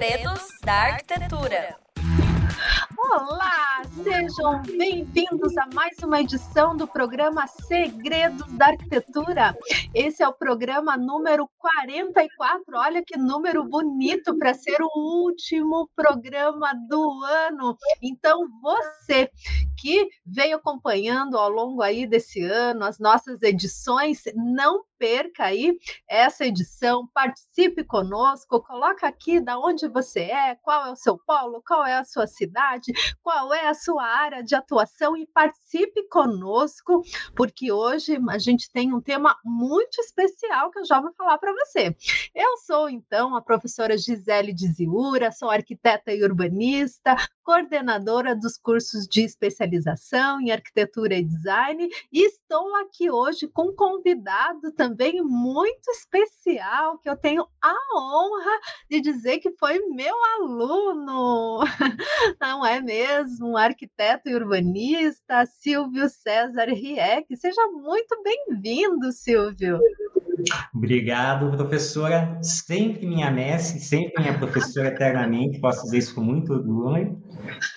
Segredos da Arquitetura. Olá, sejam bem-vindos a mais uma edição do programa Segredos da Arquitetura. Esse é o programa número 44. Olha que número bonito para ser o último programa do ano. Então, você que veio acompanhando ao longo aí desse ano as nossas edições, não perca aí essa edição, participe conosco, coloca aqui da onde você é, qual é o seu polo, qual é a sua cidade, qual é a sua área de atuação e participe conosco, porque hoje a gente tem um tema muito especial que eu já vou falar para você. Eu sou então a professora Gisele Diziura, sou arquiteta e urbanista, coordenadora dos cursos de especialização em arquitetura e design, e estou aqui hoje com um convidado também muito especial, que eu tenho a honra de dizer que foi meu aluno, não é mesmo? Um arquiteto e urbanista, Silvio César Rieck. Seja muito bem-vindo, Silvio. Obrigado, professora. Sempre minha mestre, sempre minha professora eternamente. Posso dizer isso com muito orgulho.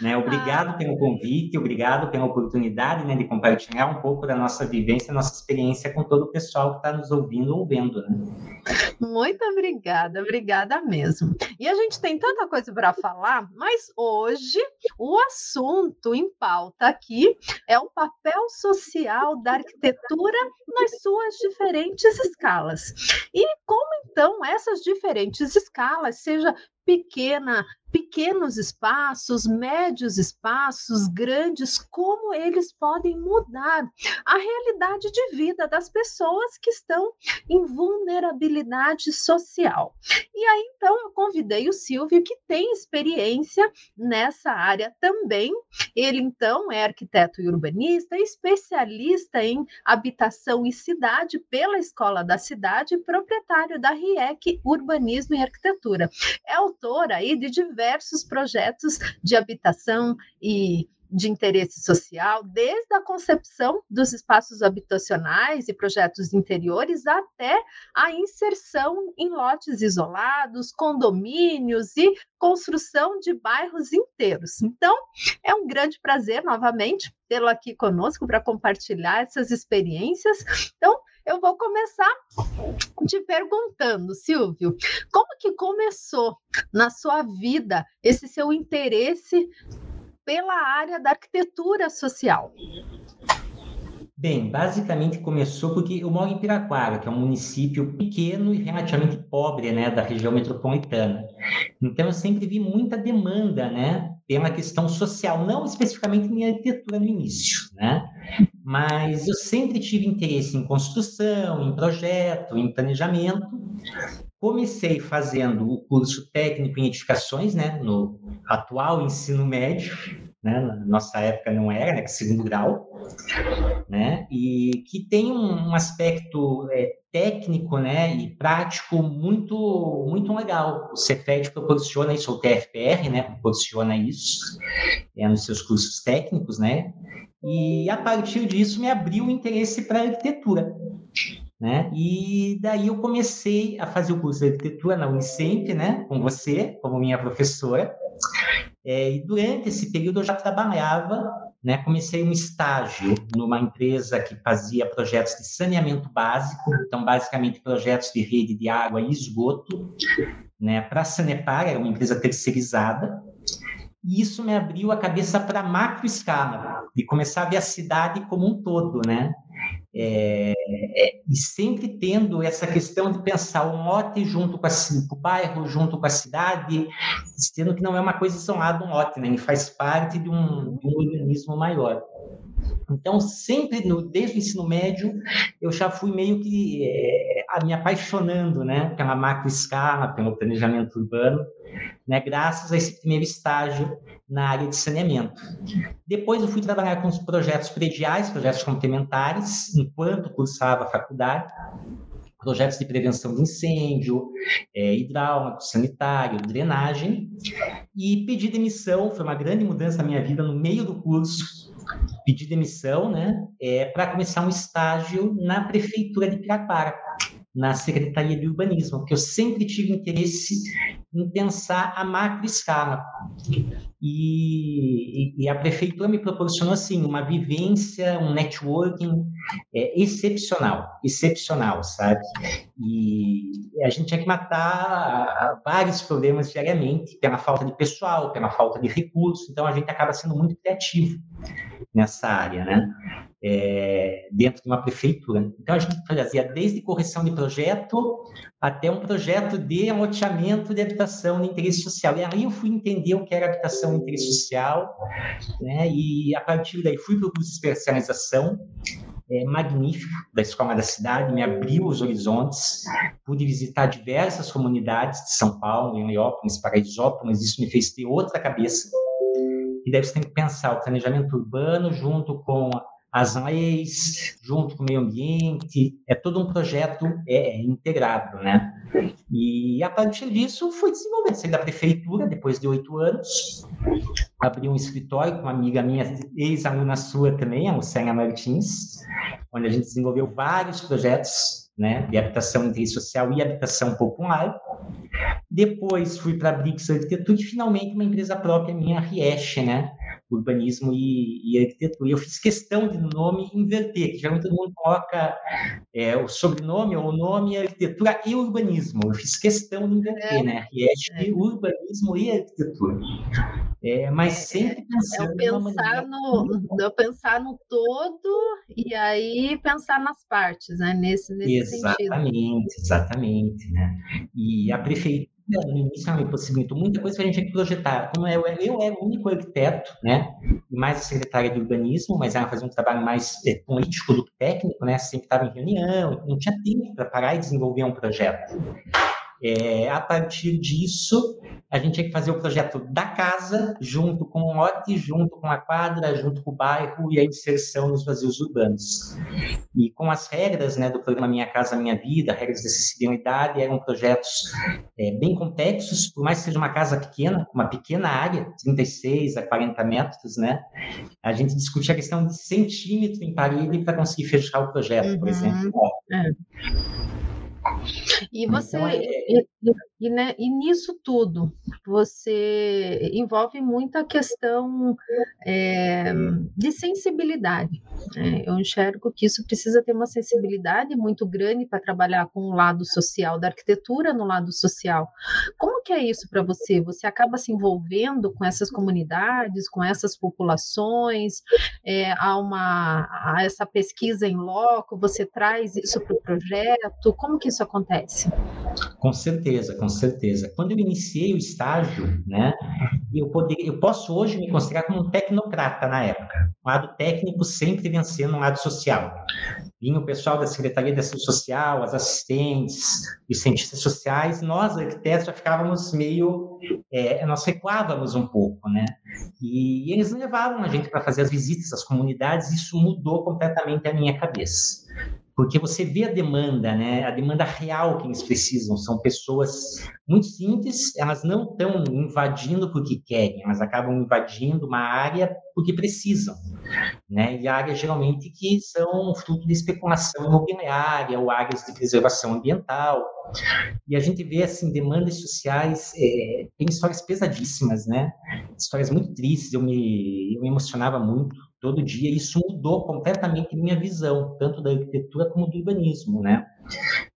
Né? Obrigado ah. pelo convite, obrigado pela oportunidade né, de compartilhar um pouco da nossa vivência, nossa experiência com todo o pessoal que está nos ouvindo ou vendo. Né? Muito obrigada, obrigada mesmo. E a gente tem tanta coisa para falar, mas hoje o assunto em pauta aqui é o papel social da arquitetura nas suas diferentes escalas. E como então essas diferentes escalas, seja pequena, pequenos espaços, médios espaços, grandes, como eles podem mudar a realidade de vida das pessoas que estão em vulnerabilidade social. E aí, então, eu convidei o Silvio, que tem experiência nessa área também. Ele, então, é arquiteto e urbanista, especialista em habitação e cidade pela Escola da Cidade, proprietário da RIEC Urbanismo e Arquitetura. É autor aí de diversos diversos projetos de habitação e de interesse social, desde a concepção dos espaços habitacionais e projetos interiores até a inserção em lotes isolados, condomínios e construção de bairros inteiros. Então, é um grande prazer novamente tê-lo aqui conosco para compartilhar essas experiências. Então, eu vou começar te perguntando, Silvio, como que começou na sua vida esse seu interesse pela área da arquitetura social? Bem, basicamente começou porque eu moro em Piraquara, que é um município pequeno e relativamente pobre, né, da região metropolitana. Então eu sempre vi muita demanda, né, pela questão social, não especificamente em arquitetura no início, né? Mas eu sempre tive interesse em construção, em projeto, em planejamento. Comecei fazendo o curso técnico em edificações, né, no atual ensino médio, né, na nossa época não era, né, segundo grau, né, e que tem um, aspecto é, técnico, né, e prático muito muito legal. O Cefet proporciona isso, o TFPR, né, proporciona isso é, nos seus cursos técnicos, né, e a partir disso me abriu o interesse para arquitetura. Né? E daí eu comecei a fazer o curso de arquitetura na Unicamp, né, com você, como minha professora. É, e durante esse período eu já trabalhava, né, comecei um estágio numa empresa que fazia projetos de saneamento básico, então basicamente projetos de rede de água e esgoto, né, para a Sanepar, era uma empresa terceirizada. E isso me abriu a cabeça para macro escala, de começar a ver a cidade como um todo, né? É, é, e sempre tendo essa questão de pensar o lote junto com, a, com, o bairro, junto com a cidade, sendo que não é uma coisa isolada um lote, né? ele faz parte de um, de um organismo maior. Então, sempre, no, desde o ensino médio, eu já fui meio que é, me apaixonando né, pela macro escala, pelo planejamento urbano, né, graças a esse primeiro estágio na área de saneamento. Depois eu fui trabalhar com os projetos prediais, projetos complementares, enquanto cursava a faculdade, projetos de prevenção de incêndio, é, hidráulico, sanitário, drenagem, e pedi demissão, foi uma grande mudança na minha vida no meio do curso, pedi demissão, né, é, para começar um estágio na prefeitura de Pirapara, na Secretaria de Urbanismo, porque eu sempre tive interesse em pensar a macro escala. E, e, a prefeitura me proporcionou assim uma vivência, um networking é, excepcional, excepcional, sabe? E a gente tinha que matar vários problemas diariamente pela falta de pessoal, pela falta de recursos. Então a gente acaba sendo muito criativo nessa área, né? É, dentro de uma prefeitura. Então a gente fazia desde correção de projeto até um projeto de loteamento de habitação de interesse social. E aí eu fui entender o que era habitação de interesse social, né? E a partir daí fui para o curso de especialização, é, magnífico da Escola da Cidade, me abriu os horizontes, pude visitar diversas comunidades de São Paulo, em Leópolis, Paraisópolis, isso me fez ter outra cabeça. E daí você tem que pensar o planejamento urbano junto com as leis, junto com o meio ambiente, é todo um projeto é, integrado, né? E a partir disso fui desenvolvendo, saí da prefeitura depois de oito anos, abri um escritório com uma amiga minha, ex-aluna sua também, a Luciana Martins, onde a gente desenvolveu vários projetos né, de habitação interesse social e habitação popular. Depois fui para a Brix Arquitetura e finalmente uma empresa própria minha, a Riesch, né, urbanismo e, e, arquitetura. E eu fiz questão de no nome inverter, que geralmente todo mundo coloca é, o sobrenome ou o nome arquitetura e urbanismo. Eu fiz questão de inverter, é. né? Riesch, é. urbanismo e arquitetura. É, mas é, sempre é pensando é, pensar no eu pensar no todo e aí pensar nas partes, né? Nesse, nesse exatamente, sentido. Exatamente, né? E a prefeitura no início ela me possibilitou muita coisa que a gente tinha que projetar. Como eu, eu era o único arquiteto, né? Mais a secretária de urbanismo, mas ela fazia um trabalho mais é, político do que técnico, né? Sempre estava em reunião, não tinha tempo para parar e desenvolver um projeto. É, a partir disso, a gente tinha que fazer o projeto da casa, junto com o lote, junto com a quadra, junto com o bairro e a inserção nos vazios urbanos. E com as regras né, do programa Minha Casa Minha Vida, regras de acessibilidade, eram projetos é, bem complexos, por mais que seja uma casa pequena, uma pequena área, 36 a 40 metros, né? A gente discutia a questão de centímetro em parede para conseguir fechar o projeto, uhum. por exemplo. É. E você, então, é... e, né, e, nisso tudo, você envolve muita questão é, de sensibilidade. Né? Eu enxergo que isso precisa ter uma sensibilidade muito grande para trabalhar com o lado social da arquitetura no lado social. Como que é isso para você? Você acaba se envolvendo com essas comunidades, com essas populações, é, há uma há essa pesquisa em loco, você traz isso para o projeto? Como que isso acontece? Com certeza, com certeza. Quando eu iniciei o estágio, né, eu, poder, eu posso hoje me considerar como um tecnocrata na época. Um lado técnico sempre vencendo um lado social. Vinha o pessoal da Secretaria da Saúde Social, as assistentes, os cientistas sociais, nós, arquitetos, já ficávamos meio. É, nós recuávamos um pouco, né? E, eles levavam a gente para fazer as visitas às comunidades, isso mudou completamente a minha cabeça porque você vê a demanda, né? A demanda real que eles precisam. São pessoas muito simples, elas não estão invadindo porque querem, elas acabam invadindo uma área porque precisam, né? E áreas geralmente que são fruto de especulação imobiliária ou áreas de preservação ambiental. E a gente vê assim demandas sociais, é, tem histórias pesadíssimas, né? Histórias muito tristes. Eu me, eu me emocionava muito todo dia. Isso mudou completamente minha visão, tanto da arquitetura como do urbanismo, né?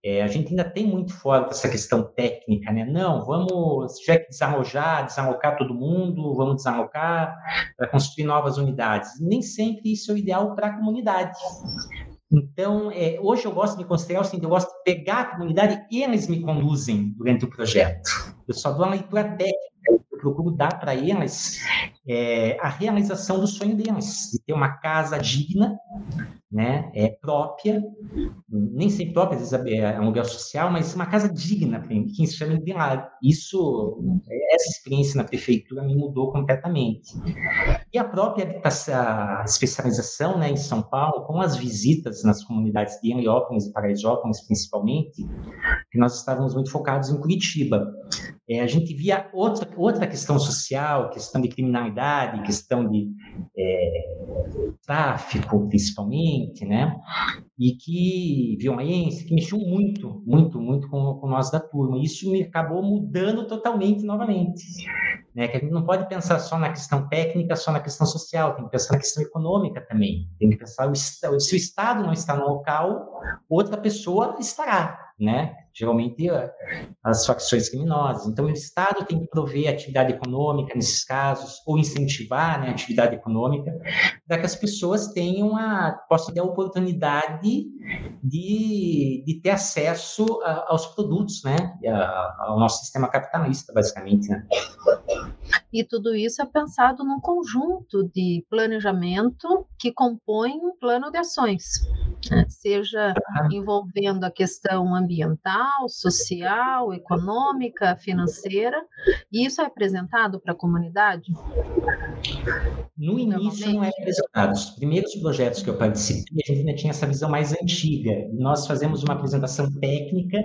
É, a gente ainda tem muito forte essa questão técnica, né? Não, vamos, se tiver que desalojar, desalocar todo mundo, vamos desalocar para construir novas unidades. Nem sempre isso é o ideal para a comunidade. Então, é, hoje eu gosto de considerar o seguinte, eu gosto de pegar a comunidade e eles me conduzem durante o projeto. Eu só dou uma leitura técnica, procuro dar para eles é, a realização do sonho deles, de ter uma casa digna, né, é, própria, nem sempre própria, às vezes é, é um lugar social, mas uma casa digna, que se chama de lar. Isso, essa experiência na prefeitura me mudou completamente. E a própria essa especialização né, em São Paulo, com as visitas nas comunidades de Heliópolis e Paraisópolis, principalmente, que nós estávamos muito focados em Curitiba. é, a gente via outra, outra questão social, questão de criminalidade, questão de é, tráfico, principalmente, né? E que violência, que mexeu muito, muito, muito com, com nós da turma. Isso me acabou mudando totalmente novamente. Né? Que a gente não pode pensar só na questão técnica, só na questão social, tem que pensar na questão econômica também. Tem que pensar, se o Estado não está no local, outra pessoa estará né? Geralmente as facções criminosas. Então, o Estado tem que prover atividade econômica nesses casos, ou incentivar né, a atividade econômica, para que as pessoas tenham a, possam ter a oportunidade de, de ter acesso a, aos produtos, né? A, ao nosso sistema capitalista, basicamente. Né? E tudo isso é pensado num conjunto de planejamento que compõe um plano de ações, né? seja envolvendo a questão ambiental, social, econômica, financeira, e isso é apresentado para a comunidade? No início não é apresentado. Os primeiros projetos que eu participei, a gente ainda tinha essa visão mais antiga. Nós fazemos uma apresentação técnica,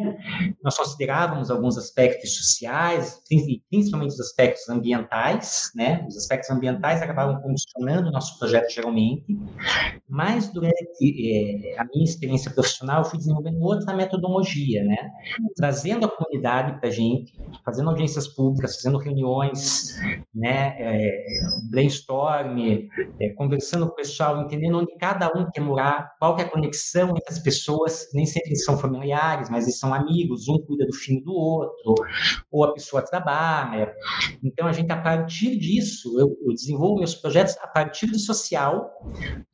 nós considerávamos alguns aspectos sociais, principalmente os aspectos ambientais, né? Os aspectos ambientais acabavam condicionando o nosso projeto geralmente, mas durante é, a minha experiência profissional, eu fui desenvolvendo outra metodologia, né? Trazendo a comunidade para a gente, fazendo audiências públicas, fazendo reuniões, né? É, brainstorm, é, conversando com o pessoal, entendendo onde cada um quer morar, qual que é a conexão entre as pessoas, nem sempre são familiares, mas eles são amigos, um cuida do filho do outro, ou a pessoa trabalha. Então, a gente, a partir disso, eu, eu desenvolvo meus projetos a partir do social,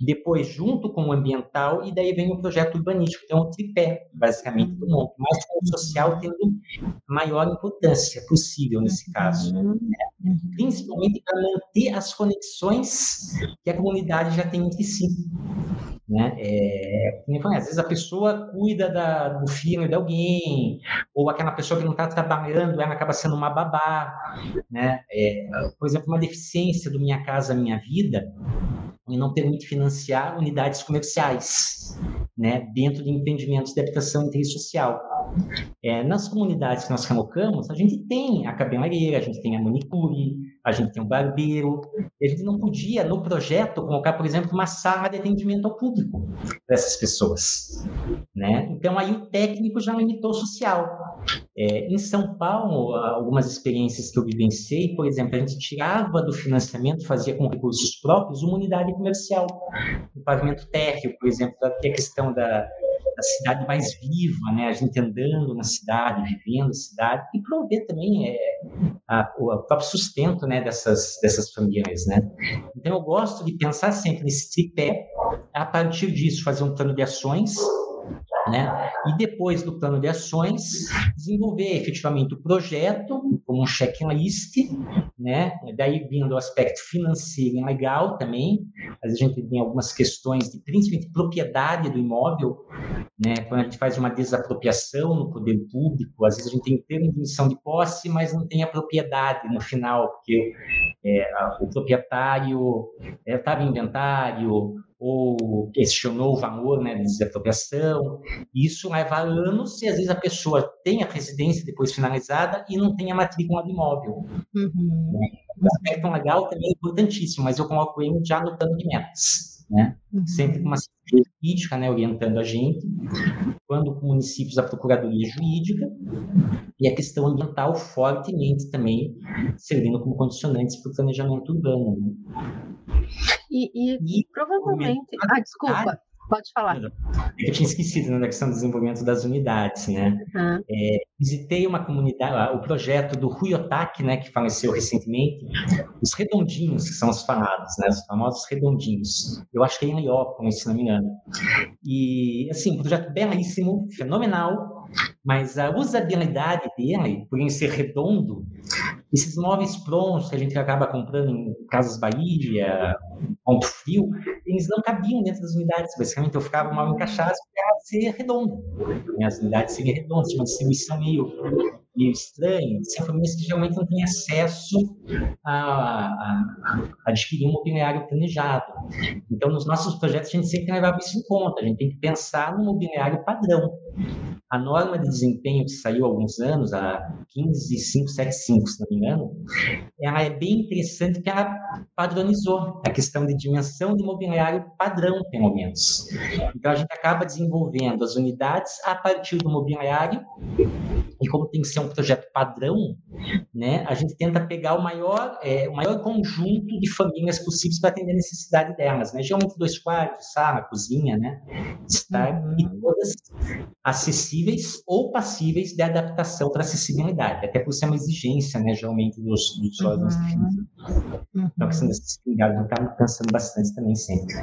depois junto com o ambiental, e daí vem o projeto urbanístico, então o tripé, basicamente, do mundo, mas com o social tendo maior importância possível nesse caso, né? Principalmente para manter as conexões que a comunidade já tem entre si. Né? É, às vezes a pessoa cuida da, do filho de alguém, ou aquela pessoa que não está trabalhando, ela acaba sendo uma babá. Né? É, por exemplo, uma deficiência do Minha Casa Minha Vida e não permite financiar unidades comerciais né, dentro de empreendimentos de habitação intersocial. É, nas comunidades que nós relocamos, a gente tem a cabeleireira, a gente tem a manicure, a gente tem o barbeiro, e a gente não podia, no projeto, colocar, por exemplo, uma sala de atendimento ao público para essas pessoas. Né? Então, aí o técnico já limitou o social. É, em São Paulo, algumas experiências que eu vivenciei, por exemplo, a gente tirava do financiamento, fazia com recursos próprios, uma unidade comercial, o pavimento térreo, por exemplo, ter a questão da, da cidade mais viva, né? A gente andando na cidade, vivendo a cidade e prover também é, a, o próprio sustento, né? Dessas dessas famílias, né? Então eu gosto de pensar sempre nesse tripé, a partir disso fazer um plano de ações né? E depois do plano de ações, desenvolver efetivamente o projeto como um checklist, né? Daí vindo o aspecto financeiro e legal também. A gente tem algumas questões de principalmente propriedade do imóvel, né? Quando a gente faz uma desapropriação no poder público, às vezes a gente tem termo de posse, mas não tem a propriedade no final, porque é, o proprietário estava é, em inventário, ou questionou o valor né, de desapropriação. Isso leva anos e às vezes a pessoa tem a residência depois finalizada e não tem a matrícula do imóvel. Uhum. Né? O aspecto legal também é importantíssimo, mas eu coloco ele já no plano de metas. Né? Uhum. Sempre com uma jurídica né, orientando a gente, quando com municípios a procuradoria jurídica e a questão ambiental fortemente também servindo como condicionantes para o planejamento urbano. Né? E, e, e provavelmente. Ah, desculpa. Pode falar. Eu tinha esquecido né, da questão do desenvolvimento das unidades, né? Uhum. É, visitei uma comunidade, o projeto do Rui Otaki, né, que faleceu recentemente, os redondinhos, que são os falados, né, os famosos redondinhos. Eu acho que é em Leópolis, se não me engano. E, assim, um projeto belíssimo, fenomenal, mas a usabilidade dele, por ele ser redondo, esses móveis prontos que a gente acaba comprando em Casas Bahia, Ponto Frio, eles não cabiam dentro das unidades. Basicamente, eu ficava mal encaixado para ser redondo. As unidades seriam redondas, tinha uma distribuição meio, meio estranha. São famílias que geralmente não têm acesso a, a, a adquirir um mobiliário planejado. Então, nos nossos projetos, a gente sempre levava isso em conta. A gente tem que pensar no mobiliário padrão a norma de desempenho que saiu há alguns anos, a 15575, se não me engano, ela é bem interessante porque ela padronizou a questão de dimensão de mobiliário padrão, pelo menos. Então, a gente acaba desenvolvendo as unidades a partir do mobiliário e como tem que ser um projeto padrão, né, a gente tenta pegar o maior, é, o maior conjunto de famílias possíveis para atender a necessidade delas, né? Geralmente dois quartos, sala, cozinha, né? Estar uhum. e todas acessíveis ou passíveis de adaptação para acessibilidade, até por ser uma exigência, né, geralmente dos, dos órgãos uhum. Uhum. Então, a questão da acessibilidade, está pensando bastante também sempre.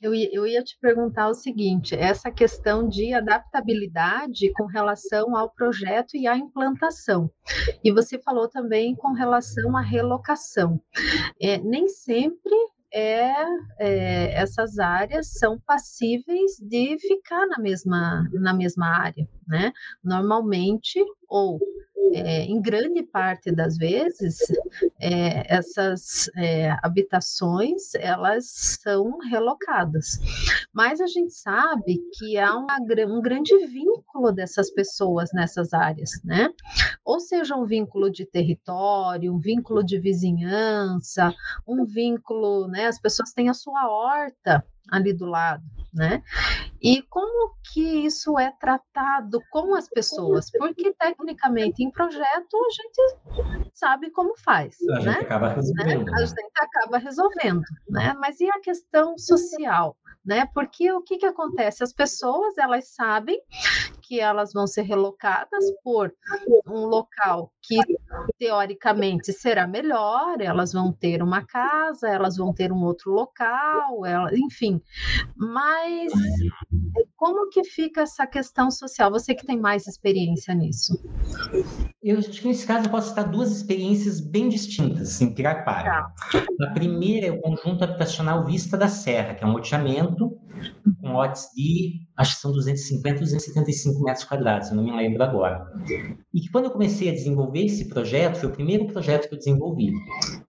Eu eu ia te perguntar o seguinte: essa questão de adaptabilidade com relação ao projeto e à implantação. E você falou também com relação à relocação. É, nem sempre é, é, essas áreas são passíveis de ficar na mesma, na mesma área, né? Normalmente, ou é, em grande parte das vezes, é, essas é, habitações elas são relocadas. Mas a gente sabe que há uma, um grande vínculo dessas pessoas nessas áreas, né? Ou seja, um vínculo de território, um vínculo de vizinhança, um vínculo, né? As pessoas têm a sua horta ali do lado, né? E como que isso é tratado com as pessoas? Porque tecnicamente em projeto a gente sabe como faz, a né? Gente acaba resolvendo. Né? A gente acaba resolvendo, né? Mas e a questão social? né? Porque o que, que acontece? As pessoas elas sabem que elas vão ser relocadas por um local que teoricamente será melhor, elas vão ter uma casa, elas vão ter um outro local, ela, enfim. Mas como que fica essa questão social? Você que tem mais experiência nisso. Eu acho que nesse caso eu posso citar duas experiências bem distintas em Pirapara. Tá. A primeira é o conjunto habitacional Vista da Serra, que é um loteamento com lotes de, acho que são 250, 275 metros quadrados, eu não me lembro agora. E que quando eu comecei a desenvolver esse projeto, foi o primeiro projeto que eu desenvolvi.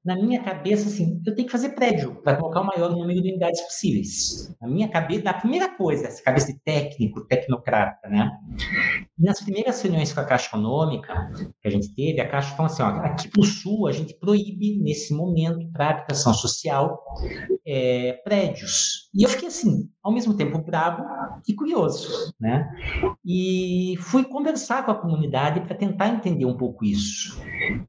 Na minha cabeça, assim, eu tenho que fazer prédio para colocar o maior número de unidades possíveis. Na minha cabeça, a primeira coisa, essa cabeça de técnico, tecnocrata, né? Nas primeiras reuniões com a Caixa Econômica que a gente teve, a Caixa falou assim, ó, aqui no Sul a gente proíbe, nesse momento, para habitação social, é, prédios. E eu fiquei assim, ao mesmo tempo bravo e curioso, né? E fui conversar com a comunidade para tentar entender um pouco isso.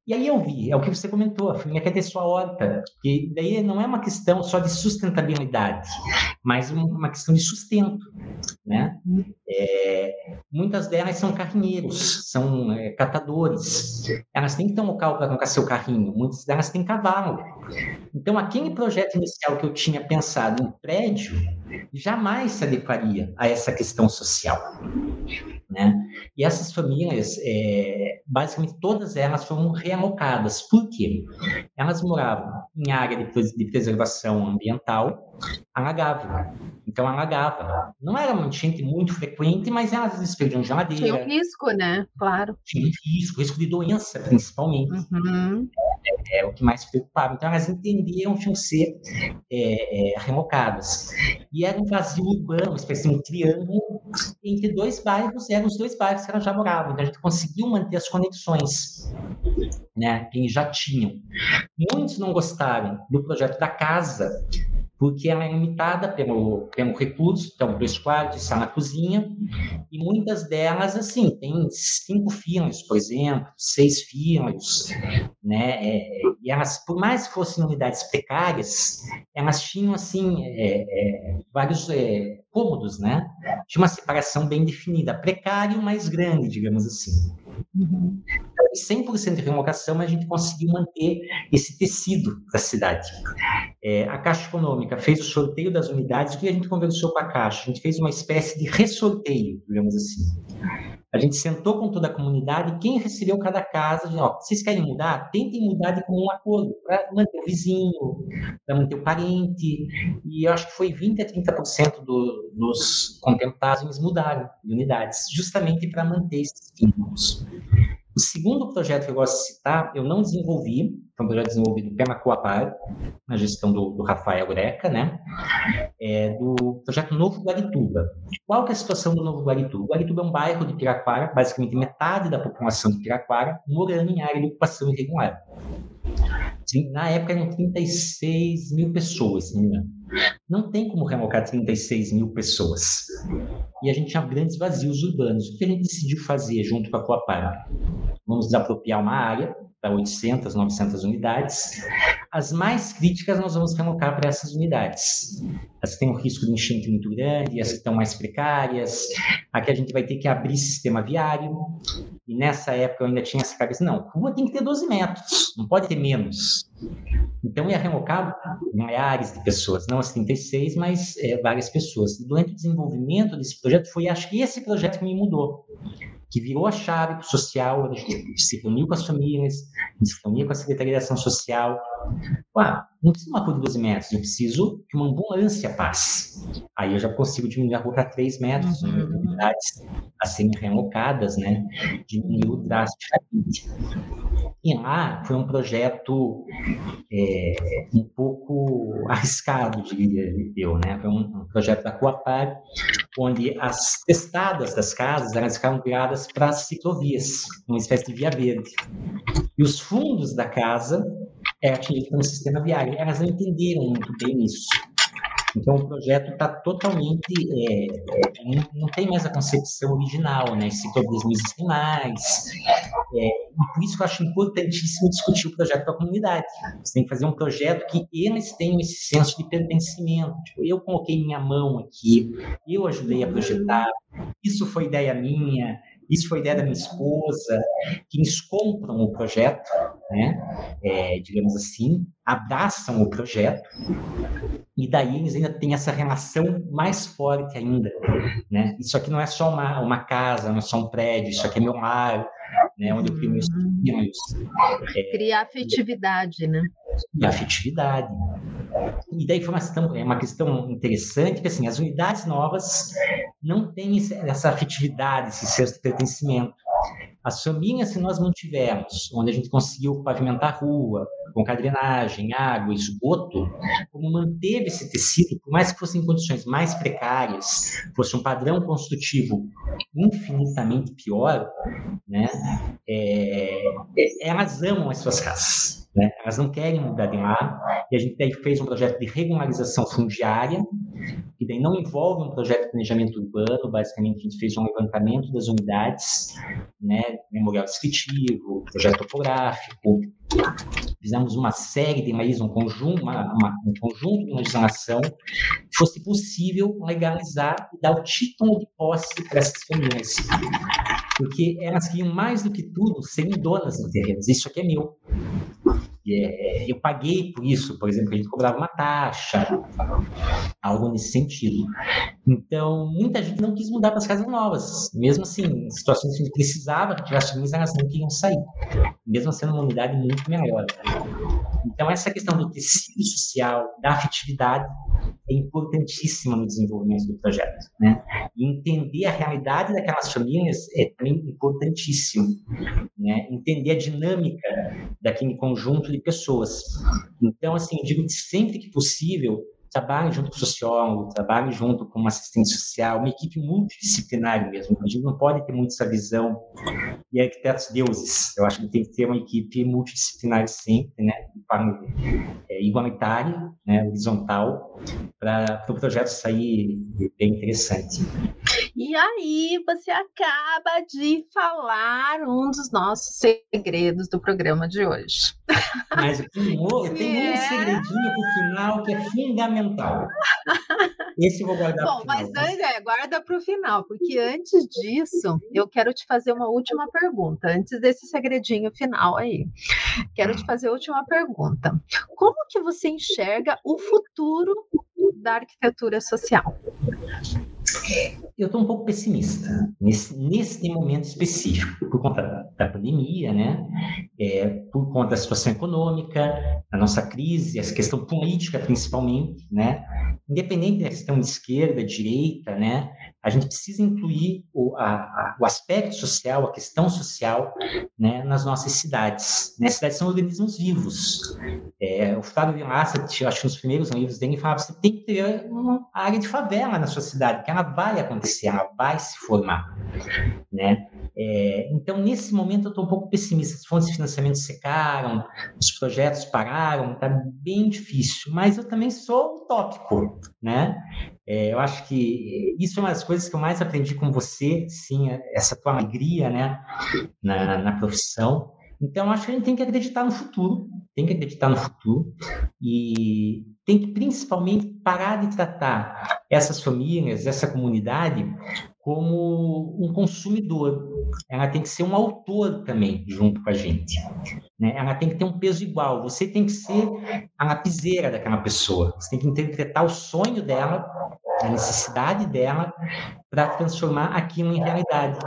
E aí eu vi, é o que você comentou, a família quer ter sua horta, que daí não é uma questão só de sustentabilidade, mas uma questão de sustento, né? É, muitas delas são carrinheiros, são é, catadores. Elas têm que ter um local para colocar seu carrinho. Muitas delas têm cavalo. Então, aquele projeto inicial que eu tinha pensado em prédio, jamais se adequaria a essa questão social. Né? E essas famílias, é, basicamente todas elas foram realocadas. Por quê? Elas moravam em área de, de preservação ambiental, alagava. Então alagava. Não era uma enchente muito frequente, mas elas desperdiam geladeira. Tinha um risco, né? Claro. Tinha risco, risco de doença, principalmente. Uhum. É, é, o que mais preocupava. Então elas entendiam que iam ser é, é, remocadas. E era um vazio urbano, uma espécie de um triângulo entre dois bairros, eram os dois bairros que elas já moravam. Então a gente conseguiu manter as conexões né, que já tinham. Muitos não gostaram do projeto da casa, porque ela é limitada pelo, pelo recurso, então dois quartos, sala, cozinha, e muitas delas, assim, tem cinco filhos, por exemplo, seis filhos, né, é, e elas, por mais que fossem unidades precárias, elas tinham, assim, é, é, vários é, cômodos, né, tinha uma separação bem definida, precário, mais grande, digamos assim. Uhum. 100% de relocação, a gente conseguiu manter esse tecido da cidade. É, a Caixa Econômica fez o sorteio das unidades, o que a gente conversou com a Caixa? A gente fez uma espécie de ressorteio, digamos assim. A gente sentou com toda a comunidade, quem recebeu cada casa, ó, vocês querem mudar? Tentem mudar de comum acordo, para manter o vizinho, para manter o parente. E eu acho que foi 20% a 30% do, dos contemplados eles mudaram de unidades, justamente para manter esses vínculos. O segundo projeto que eu gosto de citar, eu não desenvolvi, foi um projeto desenvolvido pela Coapar, na gestão do, do Rafael Greca, né? É, do projeto Novo Guarituba. Qual que é a situação do Novo Guarituba? Guarituba é um bairro de Piraquara, basicamente metade da população de Piraquara morando em área de ocupação irregular. Na época eram 36 mil pessoas. Não tem como remocar 36 mil pessoas. E a gente tinha grandes vazios urbanos. O que a gente decidiu fazer junto com a Coapar? Vamos desapropriar uma área para 800, 900 unidades. As mais críticas nós vamos remocar para essas unidades. As que têm um risco de enchente muito grande, as que estão mais precárias. Aqui a gente vai ter que abrir sistema viário. E nessa época eu ainda tinha essa cabeça, não, rua tem que ter 12 metros, não pode ter menos. Então ia remocar milhares de pessoas, não as 36, mas é, várias pessoas. E durante o desenvolvimento desse projeto, foi acho que esse projeto que me mudou que virou a chave social, a gente se reuniu com as famílias, a gente se reuniu com a Secretaria de Ação Social. Ué, não precisa uma rua de 12 metros, eu preciso que uma ambulância passe. Aí eu já consigo diminuir a rua para 3 metros, uhum. unidades a serem realocadas, né? Diminuiu drasticamente. E lá foi um projeto é, um pouco arriscado, diria eu, né? Foi um, um projeto da Coapar, onde as testadas das casas elas ficaram criadas para ciclovias, uma espécie de via verde. E os fundos da casa eram atingidos pelo sistema viário. Elas não entenderam muito bem isso. Então, o projeto está totalmente. É, é, não, não, tem mais a concepção original, né? Ciclovias não existem mais. É, e por isso que eu acho importantíssimo discutir o projeto com a comunidade. Você tem que fazer um projeto que eles tenham esse senso de pertencimento. Tipo, eu coloquei minha mão aqui, eu ajudei a projetar, isso foi ideia minha, isso foi ideia da minha esposa, que eles compram o projeto, né? É, digamos assim, abraçam o projeto, e daí eles ainda têm essa relação mais forte ainda, né? Isso aqui não é só uma, uma casa, não é só um prédio, isso aqui é meu lar, né? Onde eu crio meus filhos. É, Criar afetividade, né? E afetividade. E daí foi uma questão, é uma questão interessante, que assim, as unidades novas não têm essa afetividade, esse senso de pertencimento. As famílias que nós mantivemos, onde a gente conseguiu pavimentar a rua, colocar drenagem, água, esgoto, como manteve esse tecido, por mais que fossem condições mais precárias, fosse um padrão construtivo infinitamente pior, né, é, é elas amam as suas casas. Né? Elas não querem mudar de lá, e a gente daí fez um projeto de regularização fundiária, que daí não envolve um projeto de planejamento urbano, basicamente a gente fez um levantamento das unidades, né, memorial descritivo, projeto topográfico, fizemos uma série de leis, um conjunto, uma, uma, um conjunto de legislação fosse possível legalizar e dar o título de posse para essas famílias. Porque elas queriam mais do que tudo serem donas do terreno. Isso aqui é meu. É, eu paguei por isso, por exemplo, a gente cobrava uma taxa, algo nesse sentido. Então, muita gente não quis mudar para as casas novas, mesmo assim, em situações que precisava as famílias, elas não queriam sair, mesmo sendo uma unidade muito melhor. Então, essa questão do tecido social, da afetividade, é importantíssima no desenvolvimento do projeto. Né? Entender a realidade daquelas famílias é também importantíssimo. Né? Entender a dinâmica daquele conjunto de pessoas. Então, assim, eu digo que sempre que possível, trabalhe junto com o sociólogo, trabalhe junto com um assistente social, uma equipe multidisciplinar mesmo. A gente não pode ter muito essa visão de arquitetos deuses. Eu acho que tem que ter uma equipe multidisciplinar sempre, né, é, igualitária, né, horizontal, para o pro projeto sair bem interessante. E aí você acaba de falar um dos nossos segredos do programa de hoje. Mas tenho, eu tenho é... um segredinho para o final que é fundamental. Esse eu vou guardar Bom, mas antes, é, guarda para o final, porque antes disso, eu quero te fazer uma última pergunta, antes desse segredinho final aí. Quero te fazer a última pergunta. Como que você enxerga o futuro da arquitetura social? Eu estou um pouco pessimista nesse, nesse momento específico, por conta da pandemia, né? É, por conta da situação econômica, da nossa crise, a questão política principalmente, né? Independente da questão de esquerda, direita, né? a gente precisa incluir o, a, a, o aspecto social, a questão social, né, nas nossas cidades. Né? As cidades são organismos vivos. É, o Flávio Vilaça, acho que nos primeiros livros dele, falava que você tem que ter uma área de favela na sua cidade, que ela vai acontecer, ela vai se formar. Né? É, então, nesse momento, eu estou um pouco pessimista. As fontes de financiamento secaram, os projetos pararam, está bem difícil. Mas eu também sou utópico, né? É, eu acho que isso é uma das coisas que eu mais aprendi com você, sim, essa tua alegria, né, na, na profissão. Então, acho que a gente tem que acreditar no futuro, tem que acreditar no futuro e tem que principalmente parar de tratar essas famílias, essa comunidade, como um consumidor. Ela tem que ser um autor também, junto com a gente. Né? Ela tem que ter um peso igual. Você tem que ser a lapiseira daquela pessoa. Você tem que interpretar o sonho dela, a necessidade dela, para transformar aquilo em realidade.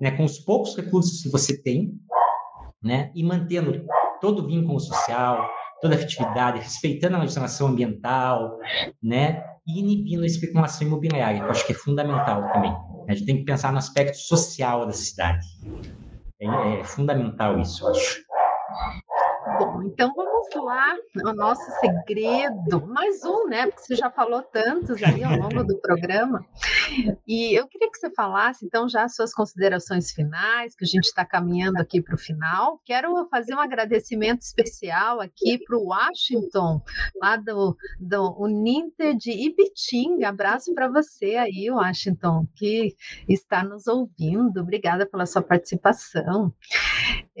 Né? Com os poucos recursos que você tem, né? e mantendo todo o vínculo social, toda a afetividade, respeitando a legislação ambiental, né? e inibindo a especulação imobiliária, que eu acho que é fundamental também. A gente tem que pensar no aspecto social da cidade. É, é fundamental isso, eu acho. Bom, então vamos lá, o nosso segredo, mais um, né? Porque você já falou tantos aí ao longo do programa. E eu queria que você falasse, então, já as suas considerações finais, que a gente está caminhando aqui para o final. Quero fazer um agradecimento especial aqui para o Washington, lá do, do Uninter de Ibitinga. Abraço para você aí, Washington, que está nos ouvindo. Obrigada pela sua participação.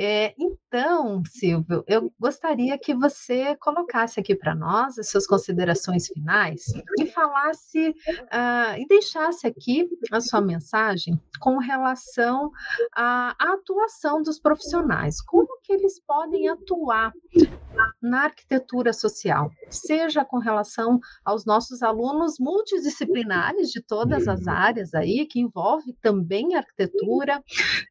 É, então, Silvio, eu gostaria que você colocasse aqui para nós as suas considerações finais e falasse uh, e deixasse aqui a sua mensagem com relação à, à atuação dos profissionais. Como que eles podem atuar na arquitetura social, seja com relação aos nossos alunos multidisciplinares de todas as áreas aí, que envolve também arquitetura,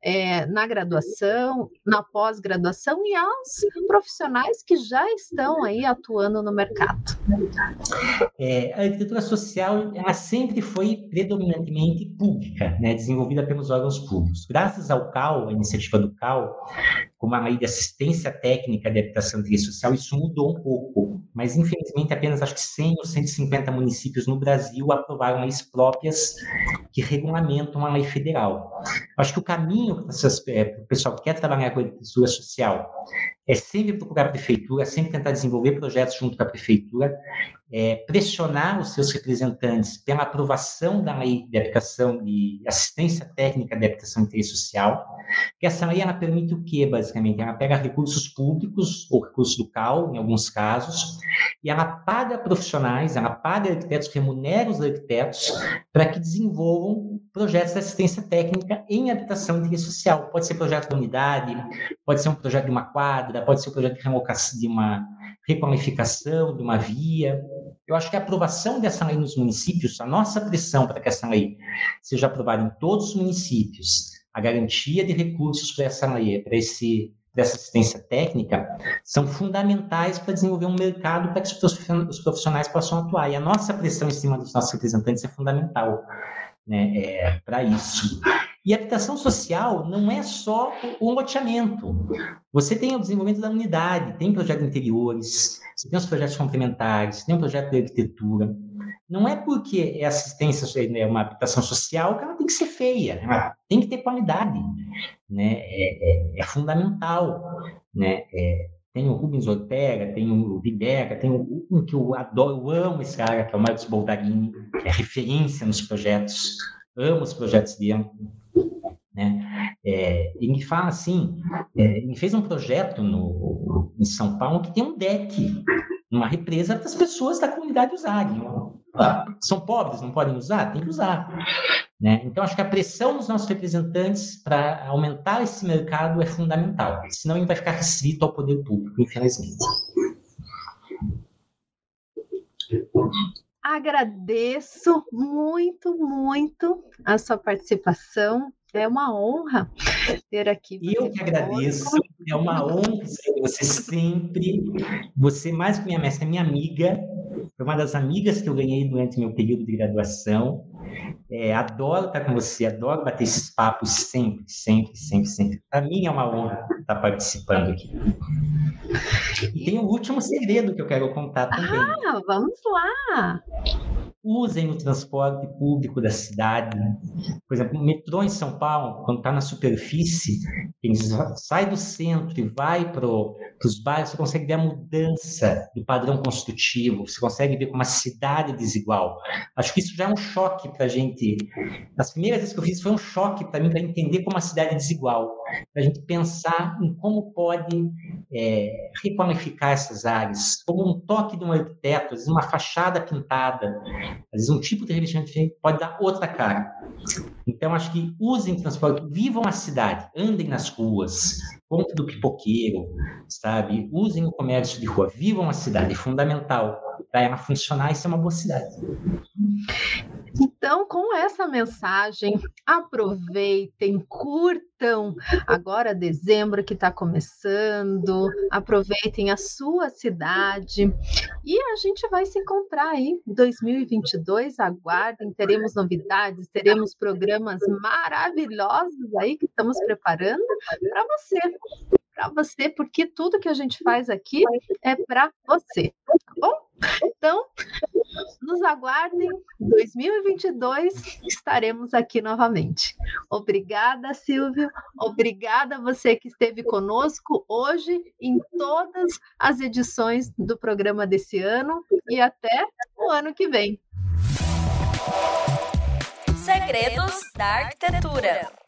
é, na graduação, na pós-graduação e aos profissionais que já estão aí atuando no mercado. É, a arquitetura social sempre foi predominantemente pública, né, desenvolvida pelos órgãos públicos. Graças ao CAL, a iniciativa do CAL, como a lei de assistência técnica de habitação e social, isso mudou um pouco, mas infelizmente apenas acho que 100 ou 150 municípios no Brasil aprovaram leis próprias que regulamentam a lei federal. Acho que o caminho para é, o pessoal que quer trabalhar com a agricultura social é sempre procurar a prefeitura, sempre tentar desenvolver projetos junto com a prefeitura, é, pressionar os seus representantes pela aprovação da lei de habitação e assistência técnica de habitação e interesse social, que essa lei ela permite o quê, basicamente? Ela pega recursos públicos, ou recursos do CAL, em alguns casos, e ela paga profissionais, ela paga arquitetos, remunera os arquitetos para que desenvolvam projetos de assistência técnica em habitação e interesse social. Pode ser projeto da unidade, pode ser um projeto de uma quadra, pode ser um projeto de de uma requalificação de uma via. Eu acho que a aprovação dessa lei nos municípios, a nossa pressão para que essa lei seja aprovada em todos os municípios, a garantia de recursos para essa lei, para esse dessa assistência técnica são fundamentais para desenvolver um mercado para que os profissionais possam atuar. E a nossa pressão em cima dos nossos representantes é fundamental né, é, para isso. E habitação social não é só o loteamento. Você tem o desenvolvimento da unidade, tem projeto de interiores, você tem os projetos complementares, tem o projeto de arquitetura. Não é porque é assistência, é uma habitação social que ela tem que ser feia, ela tem que ter qualidade, né? É, é, é fundamental, né? É, tem o Rubens Ortega, tem o Videga, tem um que eu adoro, eu amo esse cara, que é o Marcos Boldarini, é referência nos projetos, amo os projetos dele. Né? É, e me fala assim, é, ele fez um projeto no, em São Paulo que tem um deck, uma represa para as pessoas da comunidade usarem. São pobres, não podem usar? Tem que usar. Né? Então, acho que a pressão dos nossos representantes para aumentar esse mercado é fundamental, senão ele vai ficar restrito ao poder público, infelizmente. Agradeço muito, muito a sua participação. É uma honra ter aqui. Eu que agradeço. É uma honra você sempre. Você, mais que minha mestra, é minha amiga. Foi uma das amigas que eu ganhei durante meu período de graduação. É, adoro estar com você, adoro bater esses papos sempre, sempre, sempre, sempre. Para mim é uma honra estar participando aqui. E tem o um último segredo que eu quero contar também. Ah, vamos lá! Usem o transporte público da cidade. Por exemplo, o metrô em São Paulo, quando está na superfície, sai do centro e vai para os bairros, você consegue ver a mudança do padrão construtivo, você consegue ver como a cidade é desigual. Acho que isso já é um choque para a gente. As primeiras vezes que eu fiz foi um choque para mim, para entender como a cidade é desigual, para a gente pensar em como pode é, requalificar essas áreas, como um toque de um arquiteto, às vezes uma fachada pintada, às vezes um tipo de revestimento pode dar outra cara. Então, acho que usem transporte, vivam a cidade, andem nas ruas, compre do pipoqueiro, sabe? Usem o comércio de rua, vivam a cidade, é fundamental para ela funcionar e ser uma boa cidade. Então, com essa mensagem, aproveitem, curtam agora dezembro que está começando, aproveitem a sua cidade e a gente vai se encontrar aí em 2022. Aguardem, teremos novidades, teremos programas maravilhosos aí que estamos preparando para você para você, porque tudo que a gente faz aqui é para você, tá bom? Então, nos aguardem, 2022 estaremos aqui novamente. Obrigada, Silvio. Obrigada a você que esteve conosco hoje em todas as edições do programa desse ano e até o ano que vem. Segredos da Arquitetura.